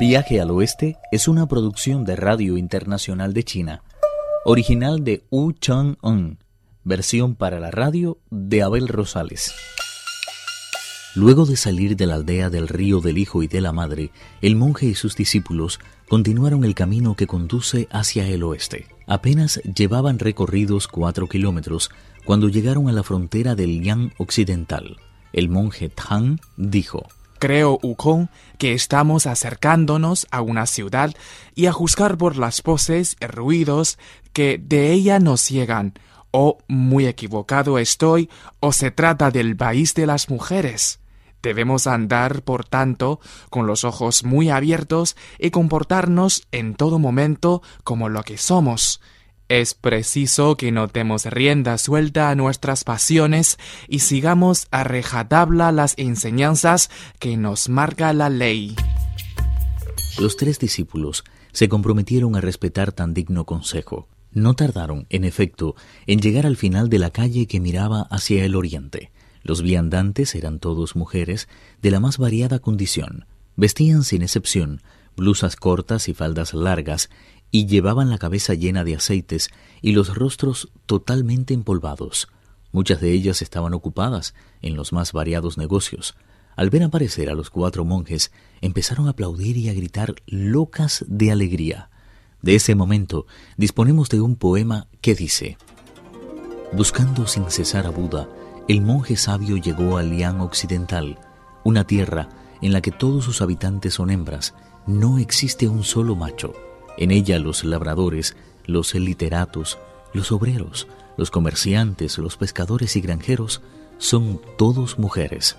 Viaje al Oeste es una producción de Radio Internacional de China, original de Wu Chang-un, versión para la radio de Abel Rosales. Luego de salir de la aldea del río del Hijo y de la Madre, el monje y sus discípulos continuaron el camino que conduce hacia el oeste. Apenas llevaban recorridos cuatro kilómetros cuando llegaron a la frontera del Yang Occidental. El monje Tang dijo, Creo, Ukon, que estamos acercándonos a una ciudad y a juzgar por las voces y ruidos que de ella nos llegan, o muy equivocado estoy, o se trata del país de las mujeres. Debemos andar, por tanto, con los ojos muy abiertos y comportarnos en todo momento como lo que somos. Es preciso que no demos rienda suelta a nuestras pasiones y sigamos a rejatabla las enseñanzas que nos marca la ley. Los tres discípulos se comprometieron a respetar tan digno consejo. No tardaron, en efecto, en llegar al final de la calle que miraba hacia el oriente. Los viandantes eran todos mujeres de la más variada condición. Vestían sin excepción blusas cortas y faldas largas y llevaban la cabeza llena de aceites y los rostros totalmente empolvados. Muchas de ellas estaban ocupadas en los más variados negocios. Al ver aparecer a los cuatro monjes, empezaron a aplaudir y a gritar locas de alegría. De ese momento disponemos de un poema que dice Buscando sin cesar a Buda, el monje sabio llegó al Liang occidental, una tierra en la que todos sus habitantes son hembras, no existe un solo macho. En ella los labradores, los literatos, los obreros, los comerciantes, los pescadores y granjeros son todos mujeres.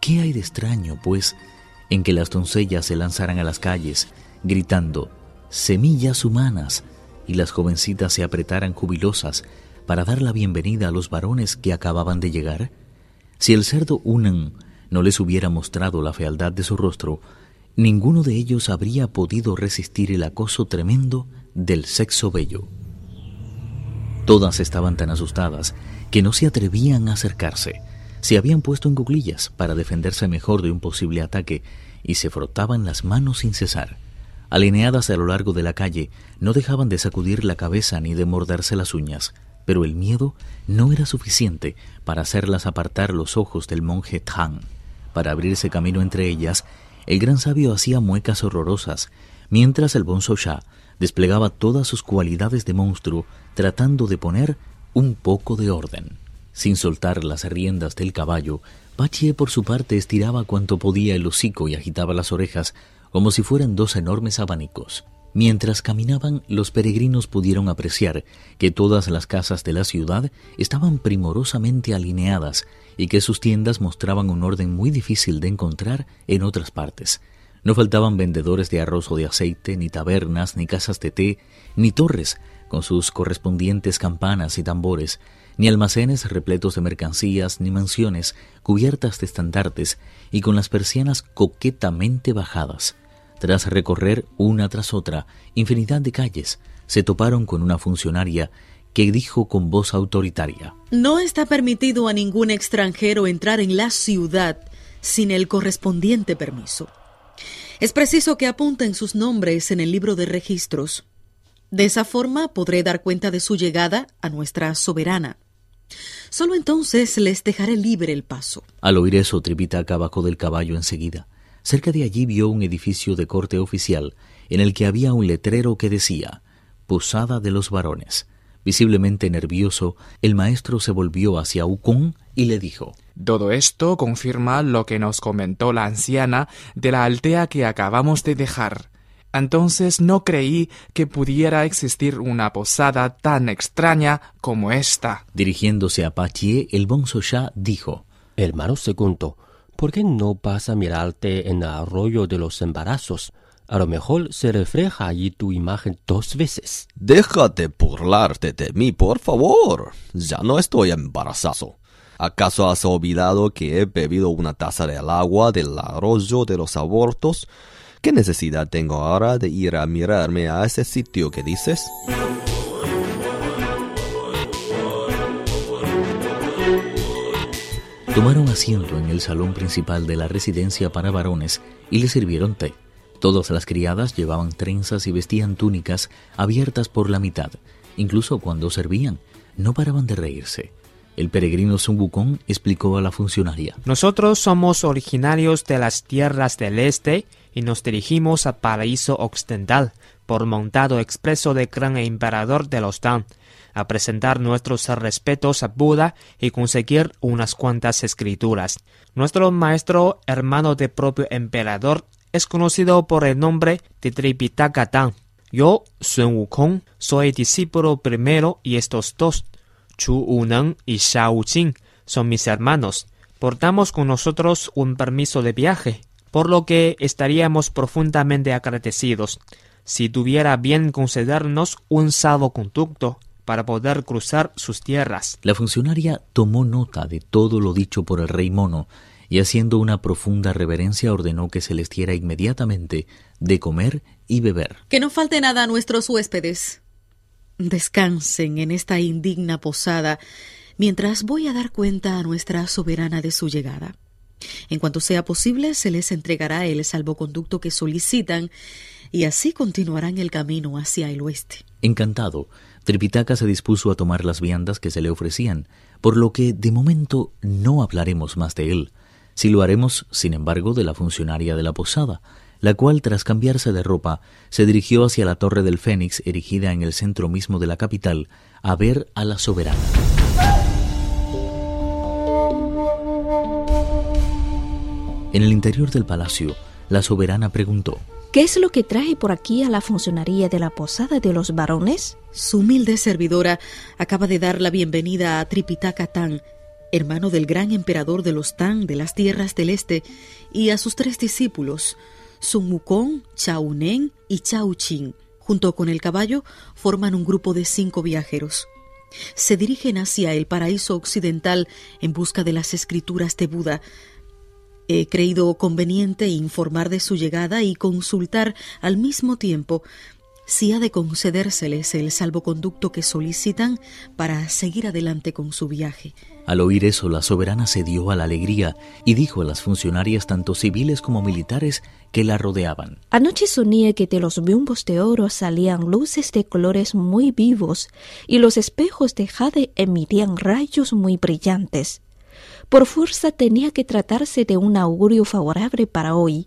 ¿Qué hay de extraño, pues, en que las doncellas se lanzaran a las calles, gritando, semillas humanas, y las jovencitas se apretaran jubilosas, para dar la bienvenida a los varones que acababan de llegar? Si el cerdo Unan no les hubiera mostrado la fealdad de su rostro, ninguno de ellos habría podido resistir el acoso tremendo del sexo bello. Todas estaban tan asustadas que no se atrevían a acercarse. Se habían puesto en cuclillas para defenderse mejor de un posible ataque y se frotaban las manos sin cesar. Alineadas a lo largo de la calle, no dejaban de sacudir la cabeza ni de morderse las uñas pero el miedo no era suficiente para hacerlas apartar los ojos del monje Tang. Para abrirse camino entre ellas, el gran sabio hacía muecas horrorosas, mientras el Bonzo desplegaba todas sus cualidades de monstruo tratando de poner un poco de orden. Sin soltar las riendas del caballo, Pachie por su parte estiraba cuanto podía el hocico y agitaba las orejas como si fueran dos enormes abanicos. Mientras caminaban, los peregrinos pudieron apreciar que todas las casas de la ciudad estaban primorosamente alineadas y que sus tiendas mostraban un orden muy difícil de encontrar en otras partes. No faltaban vendedores de arroz o de aceite, ni tabernas, ni casas de té, ni torres con sus correspondientes campanas y tambores, ni almacenes repletos de mercancías, ni mansiones cubiertas de estandartes y con las persianas coquetamente bajadas. Tras recorrer una tras otra infinidad de calles, se toparon con una funcionaria que dijo con voz autoritaria No está permitido a ningún extranjero entrar en la ciudad sin el correspondiente permiso. Es preciso que apunten sus nombres en el libro de registros. De esa forma podré dar cuenta de su llegada a nuestra soberana. Solo entonces les dejaré libre el paso. Al oír eso, Tripitaka bajó del caballo enseguida. Cerca de allí vio un edificio de corte oficial en el que había un letrero que decía Posada de los varones. Visiblemente nervioso, el maestro se volvió hacia Ukon y le dijo Todo esto confirma lo que nos comentó la anciana de la aldea que acabamos de dejar. Entonces no creí que pudiera existir una posada tan extraña como esta. Dirigiéndose a Pachie, el bonzo Shah dijo Hermano segundo, ¿por qué no vas a mirarte en el arroyo de los embarazos? A lo mejor se refleja allí tu imagen dos veces. Déjate burlarte de mí, por favor. Ya no estoy embarazado. ¿Acaso has olvidado que he bebido una taza del agua del arroyo de los abortos? ¿Qué necesidad tengo ahora de ir a mirarme a ese sitio que dices? Tomaron asiento en el salón principal de la residencia para varones y le sirvieron té. Todas las criadas llevaban trenzas y vestían túnicas abiertas por la mitad. Incluso cuando servían, no paraban de reírse. El peregrino Zumbucón explicó a la funcionaria. Nosotros somos originarios de las tierras del este y nos dirigimos al paraíso occidental por montado expreso del gran emperador de los Tang a presentar nuestros respetos a Buda y conseguir unas cuantas escrituras. Nuestro maestro, hermano del propio emperador, es conocido por el nombre de Tripitaka. Yo, Sun Wukong, soy discípulo primero y estos dos, Chu Uneng y Xiao Qing, son mis hermanos. Portamos con nosotros un permiso de viaje, por lo que estaríamos profundamente agradecidos si tuviera bien concedernos un salvoconducto para poder cruzar sus tierras. La funcionaria tomó nota de todo lo dicho por el rey mono y haciendo una profunda reverencia ordenó que se les diera inmediatamente de comer y beber. Que no falte nada a nuestros huéspedes. Descansen en esta indigna posada mientras voy a dar cuenta a nuestra soberana de su llegada. En cuanto sea posible, se les entregará el salvoconducto que solicitan y así continuarán el camino hacia el oeste. Encantado, Tripitaka se dispuso a tomar las viandas que se le ofrecían, por lo que de momento no hablaremos más de él. Si lo haremos, sin embargo, de la funcionaria de la posada, la cual, tras cambiarse de ropa, se dirigió hacia la Torre del Fénix, erigida en el centro mismo de la capital, a ver a la soberana. En el interior del palacio, la soberana preguntó ¿Qué es lo que trae por aquí a la funcionaría de la posada de los varones? Su humilde servidora acaba de dar la bienvenida a Tripitaka Tang, hermano del gran emperador de los Tang de las tierras del este, y a sus tres discípulos, Sun Wukong, Chao Nen y Chao Qing. Junto con el caballo forman un grupo de cinco viajeros. Se dirigen hacia el paraíso occidental en busca de las escrituras de Buda, He creído conveniente informar de su llegada y consultar al mismo tiempo si ha de concedérseles el salvoconducto que solicitan para seguir adelante con su viaje. Al oír eso, la soberana se dio a la alegría y dijo a las funcionarias, tanto civiles como militares, que la rodeaban. Anoche soñé que de los bimbos de oro salían luces de colores muy vivos y los espejos de jade emitían rayos muy brillantes. Por fuerza tenía que tratarse de un augurio favorable para hoy.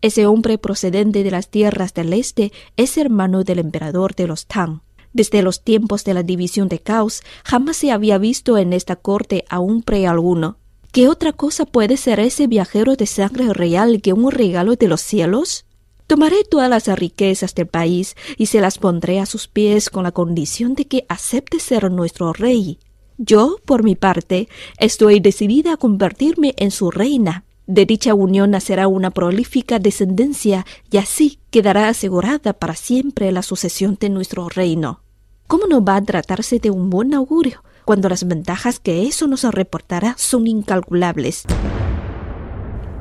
Ese hombre procedente de las tierras del este es hermano del emperador de los Tang. Desde los tiempos de la división de Caos jamás se había visto en esta corte a un pre alguno. ¿Qué otra cosa puede ser ese viajero de sangre real que un regalo de los cielos? Tomaré todas las riquezas del país y se las pondré a sus pies con la condición de que acepte ser nuestro rey. Yo, por mi parte, estoy decidida a convertirme en su reina. De dicha unión nacerá una prolífica descendencia y así quedará asegurada para siempre la sucesión de nuestro reino. ¿Cómo no va a tratarse de un buen augurio cuando las ventajas que eso nos reportará son incalculables?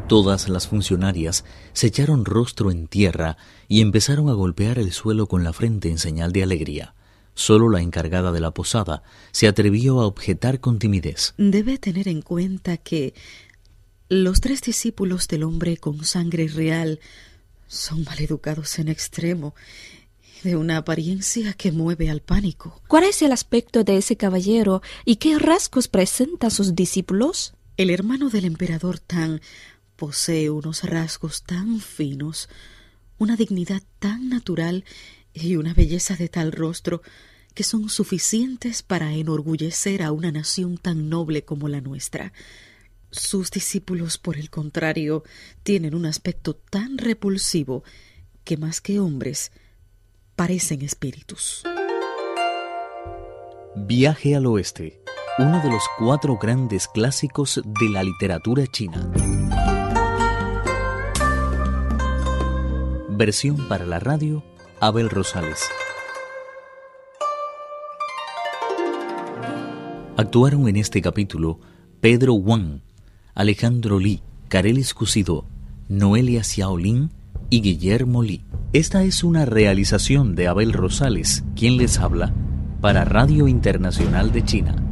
Todas las funcionarias se echaron rostro en tierra y empezaron a golpear el suelo con la frente en señal de alegría. Solo la encargada de la posada se atrevió a objetar con timidez. Debe tener en cuenta que los tres discípulos del hombre con sangre real son maleducados en extremo, de una apariencia que mueve al pánico. ¿Cuál es el aspecto de ese caballero y qué rasgos presentan sus discípulos? El hermano del emperador Tang posee unos rasgos tan finos, una dignidad tan natural y una belleza de tal rostro que son suficientes para enorgullecer a una nación tan noble como la nuestra. Sus discípulos, por el contrario, tienen un aspecto tan repulsivo que más que hombres parecen espíritus. Viaje al oeste, uno de los cuatro grandes clásicos de la literatura china. Versión para la radio Abel Rosales. Actuaron en este capítulo Pedro Wang, Alejandro Li, Carelis Cusido, Noelia Xiaolin y Guillermo Li. Esta es una realización de Abel Rosales, quien les habla, para Radio Internacional de China.